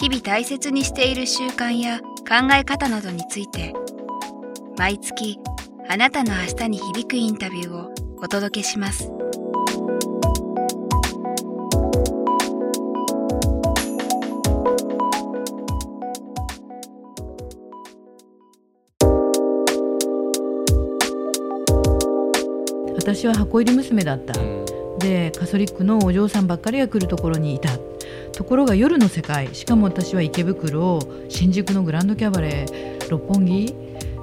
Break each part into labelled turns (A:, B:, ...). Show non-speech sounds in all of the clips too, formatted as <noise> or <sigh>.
A: 日々大切にしている習慣や考え方などについて毎月あなたの明日に響くインタビューをお届けします。
B: 私は箱入り娘だった、うん、でカソリックのお嬢さんばっかりが来るところにいたところが夜の世界。しかも私は池袋新宿のグランドキャバレー六本木。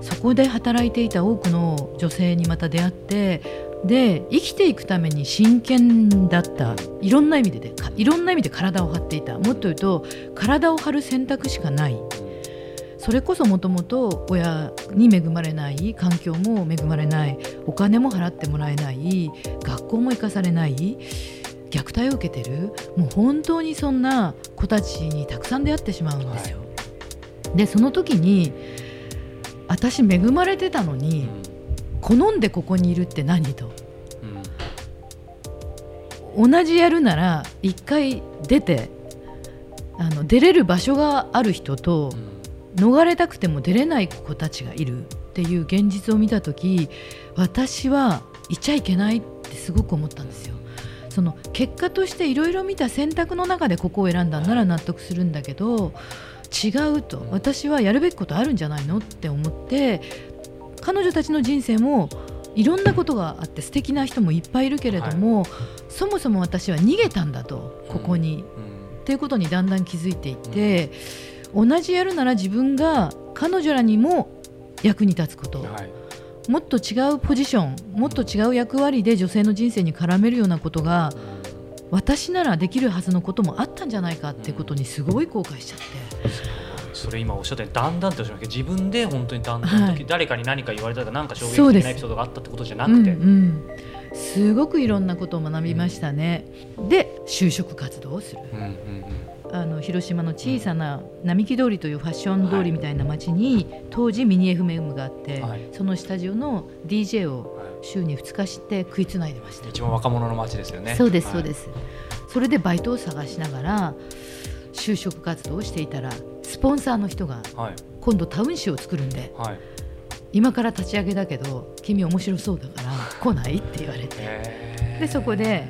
B: そこで働いていた多くの女性にまた出会ってで生きていくために真剣だった。いろんな意味でいろんな意味で体を張っていた。もっと言うと体を張る選択しかない。それこそもともと親に恵まれない環境も恵まれないお金も払ってもらえない学校も行かされない。虐待を受けてる？もう本当にそんな子たちにたくさん出会ってしまうんですよ。はい、でその時に私恵まれてたのに、好んでここにいるって何と、うん、同じやるなら一回出てあの出れる場所がある人と、うん。逃れたくても出れない子たちがいるっていう現実を見た時私はいちゃいけないってすごく思ったんですよ。その結果としていろいろ見た選択の中でここを選んだんなら納得するんだけど違うと。私はやるべきことあるんじゃないのって思って彼女たちの人生もいろんなことがあって素敵な人もいっぱいいるけれども、はい、そもそも私は逃げたんだとここに、うん、っていうことにだんだん気づいていて。うん。同じやるなら自分が彼女らにも役に立つこと、はい、もっと違うポジションもっと違う役割で女性の人生に絡めるようなことが私ならできるはずのこともあったんじゃないかってことにすごい後悔しちゃって。
C: それ今おっしゃったようにだんだんっておっしゃるけ。ど自分で本当にだんだん、はい、誰かに何か言われたら何か衝撃的なエピソードがあったってことじゃなくて、うんうん、
B: すごくいろんなことを学びましたね、うん、で就職活動をする、うんうんうんあの広島の小さな並木通りというファッション通りみたいな街に、当時ミニ FM があって、そのスタジオの DJ を週に2日して食いつないでました。
C: 一番若者の街ですよね。
B: そうですそうです、それでバイトを探しながら就職活動をしていたらスポンサーの人が今度タウン誌を作るんで、はい、今から立ち上げだけど君面白そうだから来ないって言われて。でそこで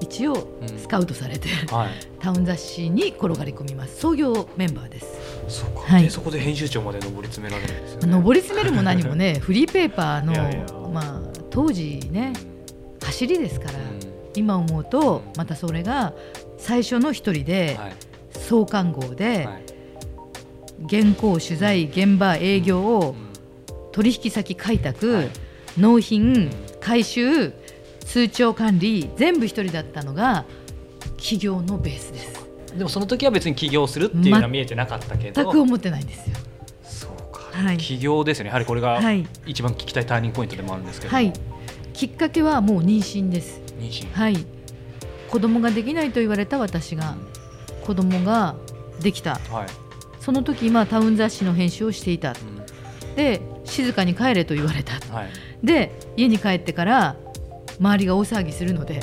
B: 一応スカウトされて、うん。はい、タウン雑誌に転がり込みます。創業メンバーです。
C: そはい、そこで編集長まで上り詰められるんですよ、ね、
B: 上り詰めるも何もねフリーペーパーの <laughs> まあ、当時ね、走りですから、うん、今思うとまたそれが最初の一人で、創刊号で、原稿取材現場営業を取引先開拓、納品回収通帳管理全部一人だったのが企業のベースです。
C: でもその時は別に起業するっていうのは見えてなかったけど。
B: 全く思ってないんですよ。
C: そうか、はい、起業ですよね。やはりこれが一番聞きたいターニングポイントでもあるんですけど、
B: はい、きっかけはもう妊娠です。
C: 妊娠。
B: はい。子供ができないと言われた私が子供ができた、はい、その時今タウン雑誌の編集をしていた、うん、で静かに帰れと言われた、はい、で家に帰ってから周りが大騒ぎするので、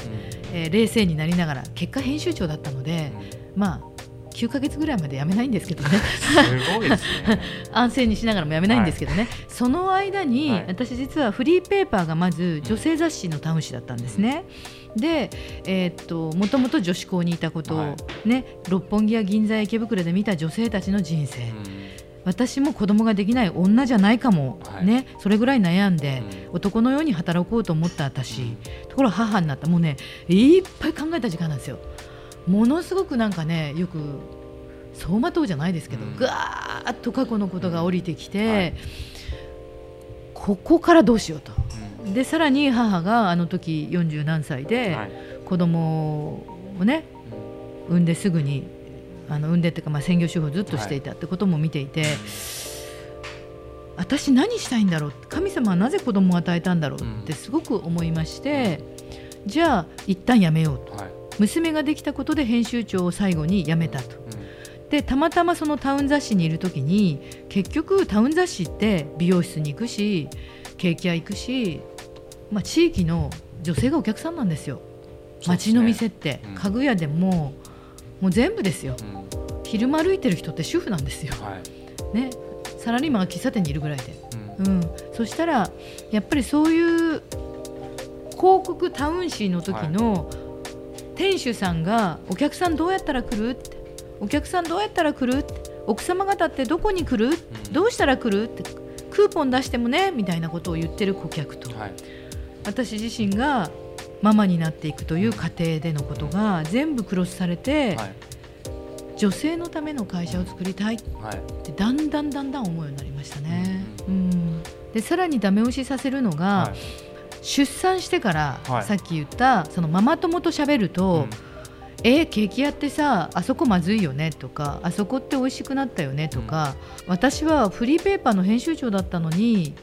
B: えー、冷静になりながら結果編集長だったので、まあ9か月ぐらいまで辞めないんですけどね。
C: すごいですね。<laughs>
B: 安静にしながらも辞めないんですけどね、はい、その間に、はい、私実はフリーペーパーがまず女性雑誌のタウン誌だったんですね。で、えー、っともともと女子校にいたことを、はい、ね、六本木や銀座や池袋で見た女性たちの人生、私も子供ができない女じゃないかも、はい、ね、それぐらい悩んで、うん、男のように働こうと思った私、うん、ところが母になった。もうねいっぱい考えた時間なんですよ。ものすごくなんかねよく走馬灯じゃないですけど、うん、ぐわーっと過去のことが降りてきて、はい、ここからどうしようと。でさらに母があの時40何歳で、はい、子供をね産んですぐにあの運転というかまあ専業主婦をずっとしていたってことも見ていて、私何したいんだろう？神様はなぜ子供を与えたんだろうってすごく思いまして、じゃあ一旦やめようと、はい、娘ができたことで編集長を最後に辞めたと。でたまたまそのタウン雑誌にいる時に結局タウン雑誌って美容室に行くしケーキ屋行くし、まあ、地域の女性がお客さんなんですよ。街の店って、家具屋でももう全部ですよ、うん、昼間歩いてる人って主婦なんですよ、はい、ね、サラリーマンが喫茶店にいるぐらいで、うん、うん、そしたらやっぱりそういう広告タウン誌の時の店主さんがお客さんどうやったら来る？ってお客さんどうやったら来る？って奥様方ってどこに来る、うん、どうしたら来る？ってクーポン出してもねみたいなことを言ってる顧客と、はい、私自身がママになっていくという過程でのことが全部クロスされて、はい、女性のための会社を作りたいってだんだんだんだん思うようになりましたね。うん、でさらにダメ押しさせるのが、はい、出産してから、さっき言ったそのママ友と喋ると、うんえー、ケーキ屋ってさあそこまずいよねとかあそこって美味しくなったよねとか、うん、私はフリーペーパーの編集長だったのに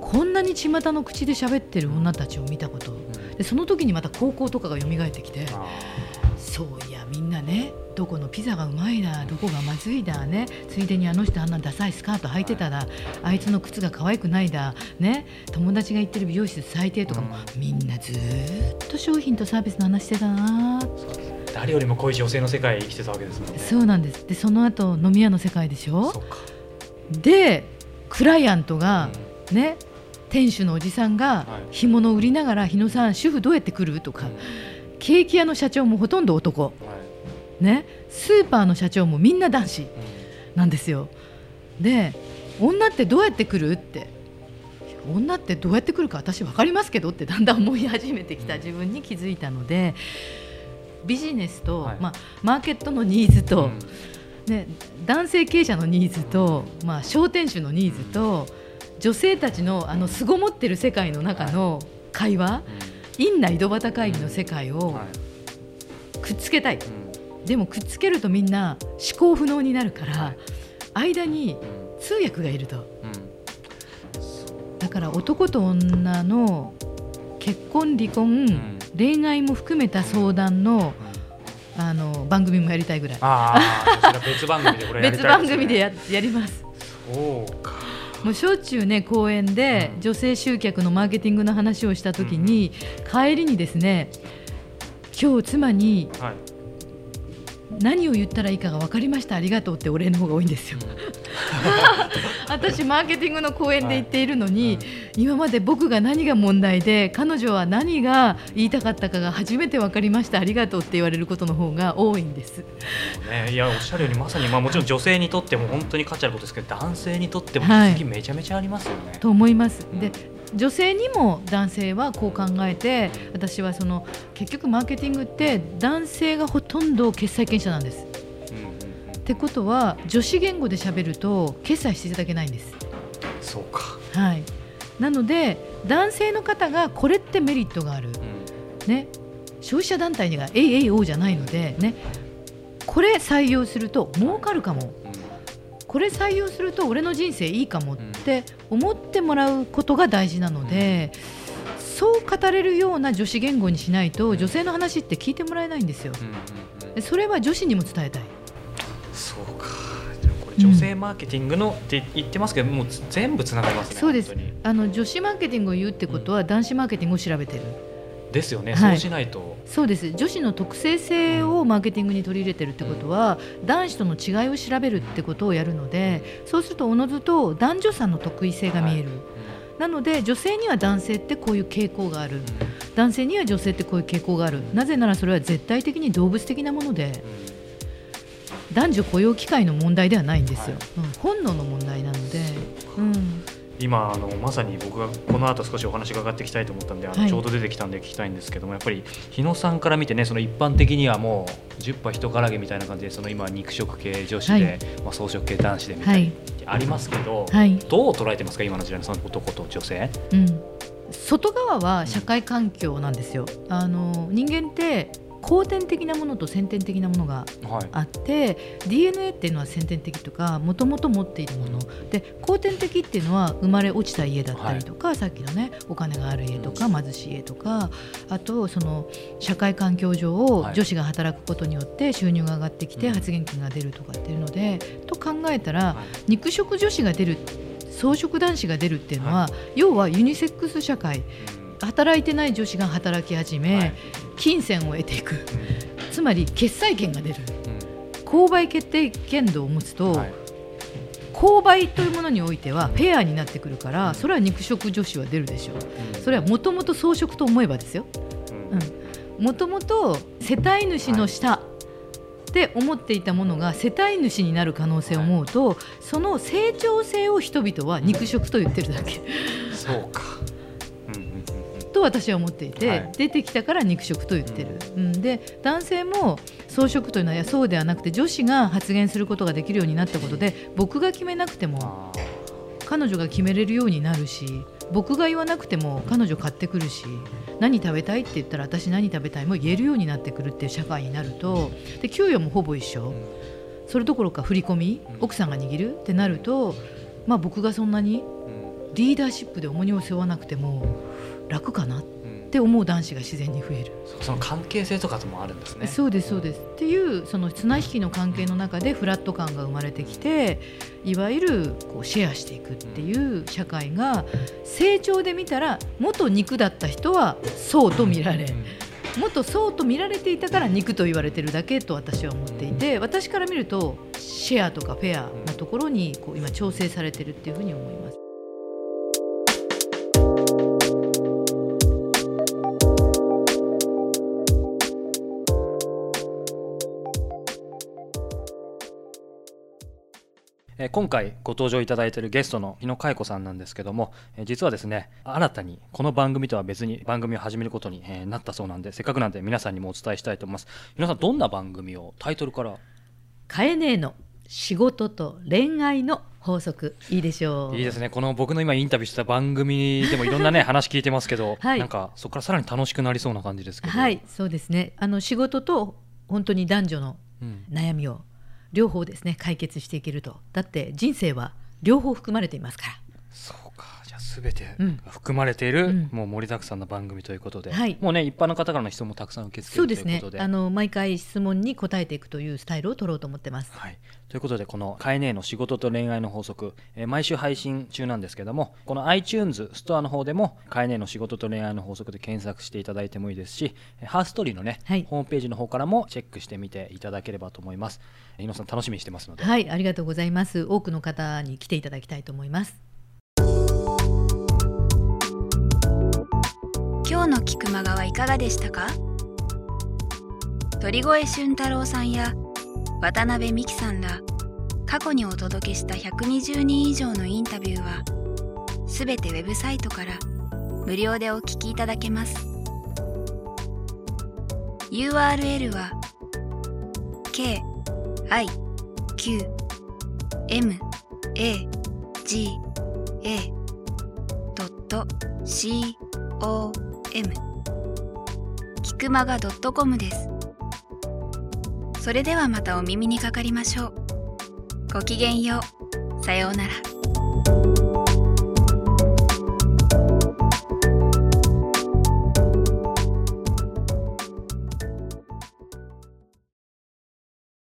B: こんなに巷の口で喋ってる女たちを見たこと、でその時にまた高校とかが蘇ってきてそういやみんなねどこのピザがうまいだどこがまずいだねついでにあの人あんなダサいスカート履いてただあいつの靴が可愛くないだね友達が行ってる美容室最低とかも、みんなずっと商品とサービスの話してたな
C: 誰よりも濃い女性の世界生きてたわけですもんね。
B: そうなんです。でその後飲み屋の世界でしょ？でクライアントが、ね、店主のおじさんが干物を売りながら日野さん主婦どうやって来る？とか、ケーキ屋の社長もほとんど男、ね、スーパーの社長もみんな男子なんですよ。で女ってどうやって来る？って女ってどうやって来るか私分かりますけどってだんだん思い始めてきた。自分に気づいたのでビジネスと、はい、まあ、マーケットのニーズと、うん、ね、男性経営者のニーズと、まあ、商店主のニーズと、女性たちのあの凄もってる世界の中の会話、はい、院内井戸端会議の世界をくっつけたい、でもくっつけるとみんな思考不能になるから、間に通訳がいると、だから男と女の結婚離婚、恋愛も含めた相談の、あの番組もやりたいぐらい。
C: 別番組でこれ <laughs>
B: 別番組でややります。そうか。もうしょっちゅうね公演で女性集客のマーケティングの話をした時に、帰りにですね今日妻に、何を言ったらいいかが分かりましたありがとうってお礼の方が多いんですよ。<laughs> 私マーケティングの講演で言っているのに、今まで僕が何が問題で彼女は何が言いたかったかが初めて分かりましたありがとうって言われることの方が多いんです。
C: ね、いやおっしゃるようにまさに、まあ、もちろん女性にとっても本当に価値あることですけど男性にとっても気づきめちゃめちゃありますよね。はい、
B: と思います。で女性にも男性はこう考えて私はその結局マーケティングって男性がほとんど決済権者なんです。ってことは女子言語で喋ると決済していただけないんです。
C: そうか、
B: はい、なので男性の方がこれってメリットがある、うん、ね、消費者団体にが AAO じゃないので、ね、これ採用すると儲かるかも、うん、これ採用すると俺の人生いいかもって思ってもらうことが大事なので。そう語れるような女子言語にしないと女性の話って聞いてもらえないんですよ。それは女子にも伝えたい。
C: 女性マーケティングのって言ってますけど、もう全部つながりますね
B: そうです。あの女子マーケティングを言うってことは、男子マーケティングを調べてる。
C: ですよね、はい、そうしないと。
B: そうです。女子の特性性をマーケティングに取り入れてるってことは、うん、男子との違いを調べるってことをやるのでそうするとおのずと男女差の得意性が見える、はい。なので女性には男性ってこういう傾向がある、男性には女性ってこういう傾向がある。なぜならそれは絶対的に動物的なもので、男女雇用機会の問題ではないんですよ、はい、うん、本能の問題なので。うん。
C: 今あのまさに僕がこの後少しお話伺っていきたいと思ったんであの、ちょうど出てきたんで聞きたいんですけどもやっぱり日野さんから見てねその一般的にはもう10羽人からげみたいな感じでその今肉食系女子で、はい、まあ、草食系男子でみたいな、ありますけど、はい、どう捉えてますか今の時代のその男と女性、
B: うん、外側は社会環境なんですよ。あの人間って後天的なものと先天的なものがあって、はい、DNA っていうのは先天的とかもともと持っているもの。で後天的っていうのは生まれ落ちた家だったりとか、はい、さっきのねお金がある家とか貧しい家とかあとその社会環境上を女子が働くことによって収入が上がってきて発言権が出るとかっていうので、と考えたら肉食女子が出る草食男子が出るっていうのは、要はユニセックス社会働いてない女子が働き始め、金銭を得ていく、つまり決済権が出る、購買決定権度を持つと、購買というものにおいてはフェアになってくるからそれは肉食女子は出るでしょう、それはもともと装飾と思えばですよ。もともと世帯主の下、って思っていたものが世帯主になる可能性を思うと、その成長性を人々は肉食と言ってるだけ。
C: そうか
B: と私は思っていて、はい、出てきたから肉食と言ってる、うん、で男性も草食というのはそうではなくて女子が発言することができるようになったことで僕が決めなくても彼女が決めれるようになるし僕が言わなくても彼女買ってくるし何食べたいって言ったら私何食べたいも言えるようになってくるっていう社会になるとで給与もほぼ一緒。それどころか振り込み奥さんが握るってなると、まあ、僕がそんなにリーダーシップで重荷を背負わなくても楽かなって思う男子が自然に増える、
C: その関係性とかともあるんですね。
B: そうですそうです、っていうその綱引きの関係の中でフラット感が生まれてきていわゆるこうシェアしていくっていう社会が成長で見たら元肉だった人はそうと見られ、もっとそうと見られていたから肉と言われてるだけと私は思っていて私から見るとシェアとかフェアなところにこう今調整されてるっていうふうに思います。
C: 今回ご登場いただいているゲストの日野佳代子さんなんですけども、え実はですね新たにこの番組とは別に番組を始めることに、えなったそうなんでせっかくなんで皆さんにもお伝えしたいと思います。皆さんどんな番組をタイトルから？
B: カエネの仕事と恋愛の法則。いいでしょ
C: う。いいですね。この僕の今インタビューした番組でもいろんなね <laughs> 話聞いてますけど、はい、なんかそこからさらに楽しくなりそうな感じですけど。
B: はいそうですね。あの仕事と本当に男女の悩みを両方ですね解決していけると。だって人生は両方含まれていますから。
C: 全て含まれている、うん、もう盛りだくさんの番組ということで、はい、もうね一般の方からの質問もたくさん受け付けるということで。そうですね。
B: あの毎回質問に答えていくというスタイルを取ろうと思ってます、
C: はい、ということでこの「カエネの仕事と恋愛の法則」えー、毎週配信中なんですけどもこの iTunes ストアの方でも「カエネの仕事と恋愛の法則」で検索していただいてもいいですしハーストーリーのね、はい、ホームページの方からもチェックしてみていただければと思います。井野さん楽しみにしてますので。
B: はいありがとうございます。多くの方に来ていただきたいと思います
A: 今日の菊間川いかがでしたか？鳥越俊太郎さんや渡辺美樹さんら過去にお届けした120人以上のインタビューはすべてウェブサイトから無料でお聞きいただけます。URL は k i q m a g a c o m キクマガ .com ですそれではまたお耳にかかりましょう。ごきげんよう。さようなら。